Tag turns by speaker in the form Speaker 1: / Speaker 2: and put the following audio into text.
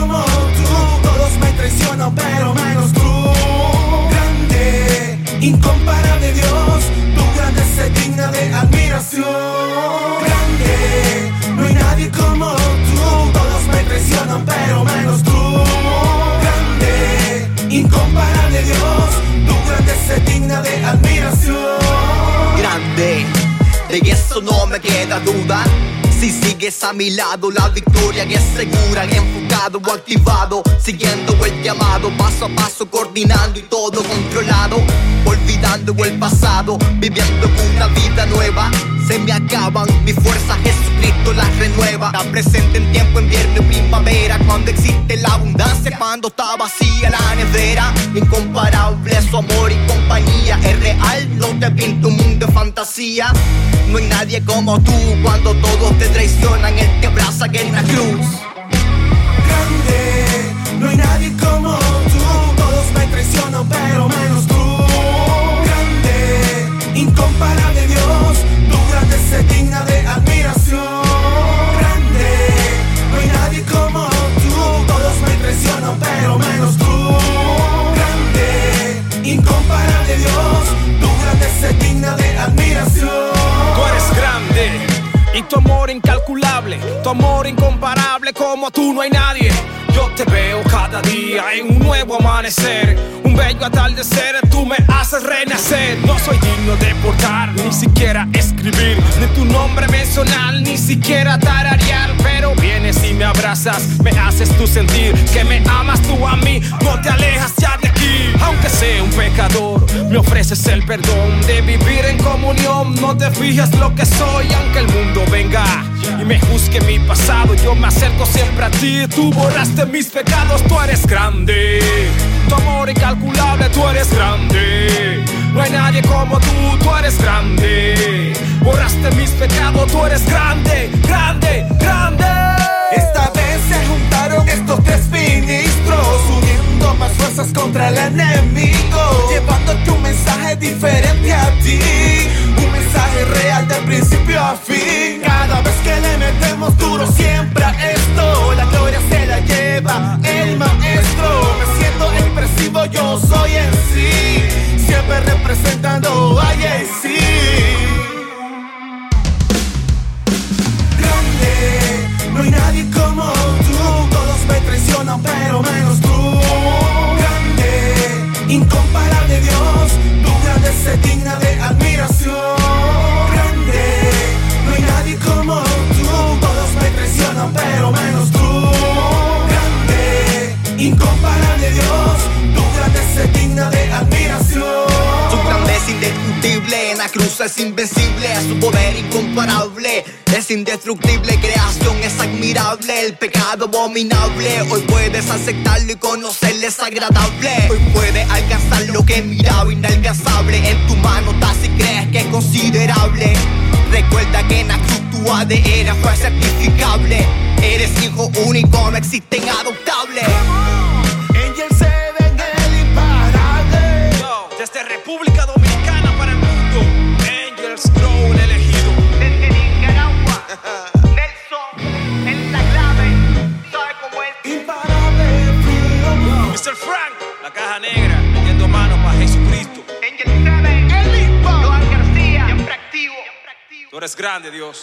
Speaker 1: como tú. Todos me traicionan, pero menos tú. Grande, incomparable Dios. Tu grande se digna de admiración. Grande, no hay nadie como tú. Todos me traicionan, pero menos tú. Grande, incomparable Dios. Tu grande se digna de admiración.
Speaker 2: grande. De eso no me queda duda. Si sigues a mi lado, la victoria es segura. Enfocado o activado, siguiendo el llamado, paso a paso, coordinando y todo controlado. Olvidando el pasado, viviendo una vida nueva. Se me acaban mis fuerzas, Jesucristo las renueva. Está presente en tiempo, invierno primavera. Cuando existe la abundancia, cuando está vacía la nevera. Incomparable su amor y compañía. Es real, no te pinto de No hay nadie como tú cuando todos te traicionan. Él te abraza en la cruz.
Speaker 1: grande, no hay nadie tu
Speaker 3: amor incomparable como tú no hay nadie. Yo te veo cada día en un nuevo amanecer, un bello atardecer, tú me haces renacer. No soy digno de portar, ni siquiera escribir, ni tu nombre mencionar, ni siquiera tararear. Pero vienes y me abrazas, me haces tú sentir que me amas tú a mí, no te alejas ya de aquí. Aunque sea un pecador, me ofreces el perdón de vivir en comunión. No te fijas lo que soy, aunque el mundo venga y me juzgue mi pasado. Yo me acerco siempre a ti, tú borraste mis pecados, tú eres grande. Tu amor incalculable, tú eres grande. No hay nadie como tú, tú eres grande. Borraste mis pecados, tú eres grande, grande, grande.
Speaker 1: Esta vez se juntaron estos tres ministros, uniendo más fuerzas contra el enemigo,
Speaker 2: es invencible, su poder incomparable, es indestructible, creación es admirable, el pecado abominable, hoy puedes aceptarlo y conocerle es agradable, hoy puedes alcanzar lo que miraba inalcanzable, en tu mano está si crees que es considerable, recuerda que en la cruz tu ADN fue certificable, eres hijo único, no existen adoptables.
Speaker 1: Angel.
Speaker 3: Yo, desde República Dominicana para el mundo, Grow el elegido.
Speaker 2: Desde Nicaragua, Nelson, en la clave, sabe cómo es.
Speaker 1: Imparable, freedom.
Speaker 3: Mr. Frank, la caja negra, metiendo mano para Jesucristo.
Speaker 2: Angel 7, Joan García, siempre activo.
Speaker 3: Tú eres grande, Dios.